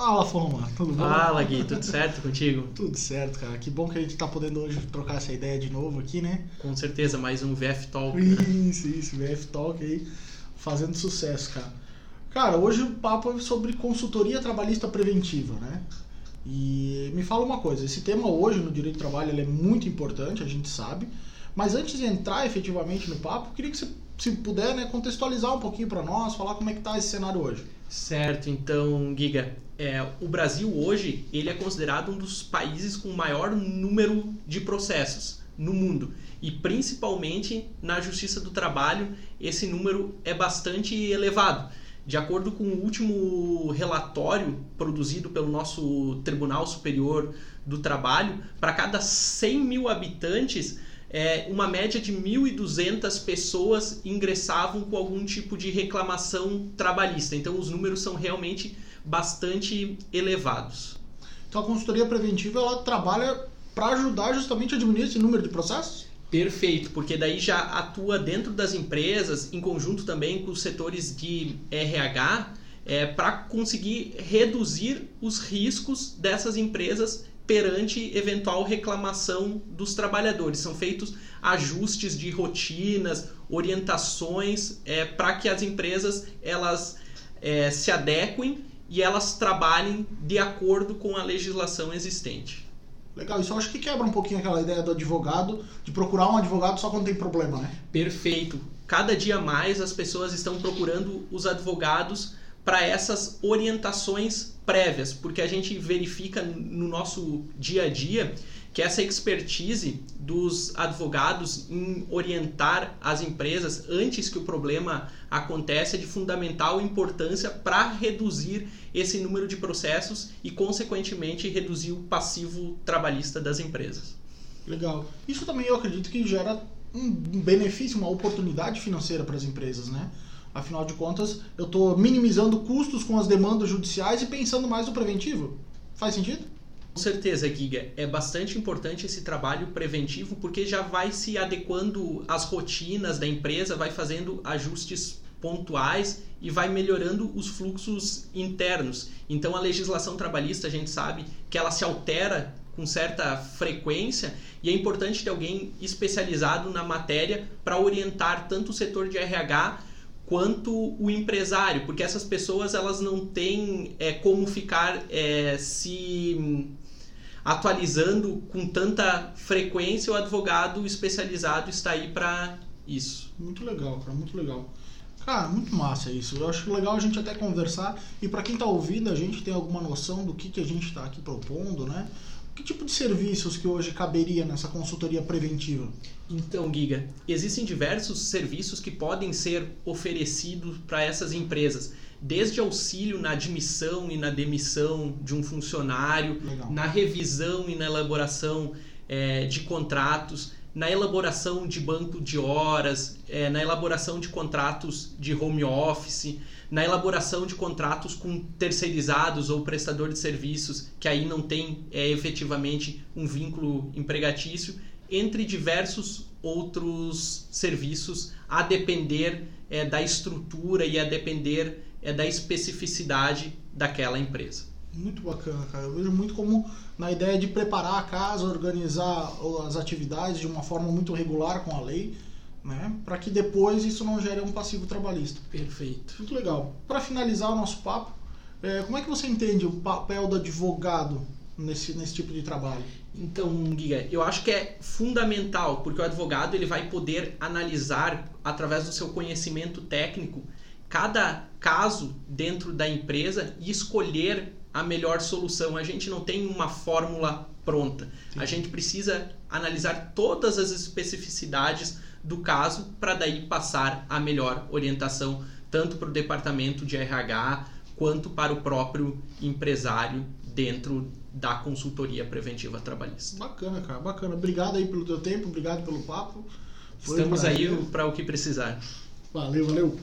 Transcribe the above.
Fala, Foma, tudo bom? Fala, Gui, tudo certo contigo? Tudo certo, cara. Que bom que a gente tá podendo hoje trocar essa ideia de novo aqui, né? Com certeza, mais um VF Talk. Isso, isso, VF Talk aí, fazendo sucesso, cara. Cara, hoje o papo é sobre consultoria trabalhista preventiva, né? E me fala uma coisa, esse tema hoje no direito do trabalho é muito importante, a gente sabe, mas antes de entrar efetivamente no papo, eu queria que você, se puder, né, contextualizar um pouquinho para nós, falar como é que tá esse cenário hoje. Certo, então, Giga, é, o Brasil hoje ele é considerado um dos países com maior número de processos no mundo e principalmente na Justiça do Trabalho esse número é bastante elevado. De acordo com o último relatório produzido pelo nosso Tribunal Superior do Trabalho, para cada 100 mil habitantes, é, uma média de 1.200 pessoas ingressavam com algum tipo de reclamação trabalhista. Então, os números são realmente bastante elevados. Então, a consultoria preventiva ela trabalha para ajudar justamente a diminuir esse número de processos? Perfeito, porque daí já atua dentro das empresas, em conjunto também com os setores de RH, é, para conseguir reduzir os riscos dessas empresas perante eventual reclamação dos trabalhadores. São feitos ajustes de rotinas, orientações é, para que as empresas elas é, se adequem e elas trabalhem de acordo com a legislação existente. Legal, isso eu acho que quebra um pouquinho aquela ideia do advogado, de procurar um advogado só quando tem problema, né? Perfeito. Cada dia mais as pessoas estão procurando os advogados para essas orientações prévias, porque a gente verifica no nosso dia a dia que essa expertise dos advogados em orientar as empresas antes que o problema aconteça é de fundamental importância para reduzir esse número de processos e, consequentemente, reduzir o passivo trabalhista das empresas. Legal. Isso também eu acredito que gera um benefício, uma oportunidade financeira para as empresas, né? Afinal de contas, eu estou minimizando custos com as demandas judiciais e pensando mais no preventivo. Faz sentido? Com certeza, Giga. É bastante importante esse trabalho preventivo porque já vai se adequando às rotinas da empresa, vai fazendo ajustes pontuais e vai melhorando os fluxos internos. Então, a legislação trabalhista, a gente sabe que ela se altera com certa frequência e é importante ter alguém especializado na matéria para orientar tanto o setor de RH quanto o empresário, porque essas pessoas elas não têm é, como ficar é, se atualizando com tanta frequência. O advogado especializado está aí para isso. Muito legal, cara, muito legal. Cara, muito massa isso. Eu acho legal a gente até conversar e para quem está ouvindo a gente tem alguma noção do que, que a gente está aqui propondo, né? Que tipo de serviços que hoje caberia nessa consultoria preventiva? Então, Giga, existem diversos serviços que podem ser oferecidos para essas empresas, desde auxílio na admissão e na demissão de um funcionário, Legal. na revisão e na elaboração é, de contratos, na elaboração de banco de horas, é, na elaboração de contratos de home office, na elaboração de contratos com terceirizados ou prestador de serviços que aí não tem é, efetivamente um vínculo empregatício, entre diversos outros serviços, a depender é, da estrutura e a depender da especificidade daquela empresa. Muito bacana, cara. Eu vejo muito como na ideia de preparar a casa, organizar as atividades de uma forma muito regular com a lei né? Para que depois isso não gere um passivo trabalhista. Perfeito. Muito legal. Para finalizar o nosso papo, é, como é que você entende o papel do advogado nesse, nesse tipo de trabalho? Então, Giga, eu acho que é fundamental, porque o advogado ele vai poder analisar, através do seu conhecimento técnico, cada caso dentro da empresa e escolher a melhor solução. A gente não tem uma fórmula pronta. Sim. A gente precisa analisar todas as especificidades do caso para daí passar a melhor orientação tanto para o departamento de RH quanto para o próprio empresário dentro da consultoria preventiva trabalhista. Bacana, cara, bacana. Obrigado aí pelo teu tempo, obrigado pelo papo. Foi Estamos aí para o que precisar. Valeu, valeu.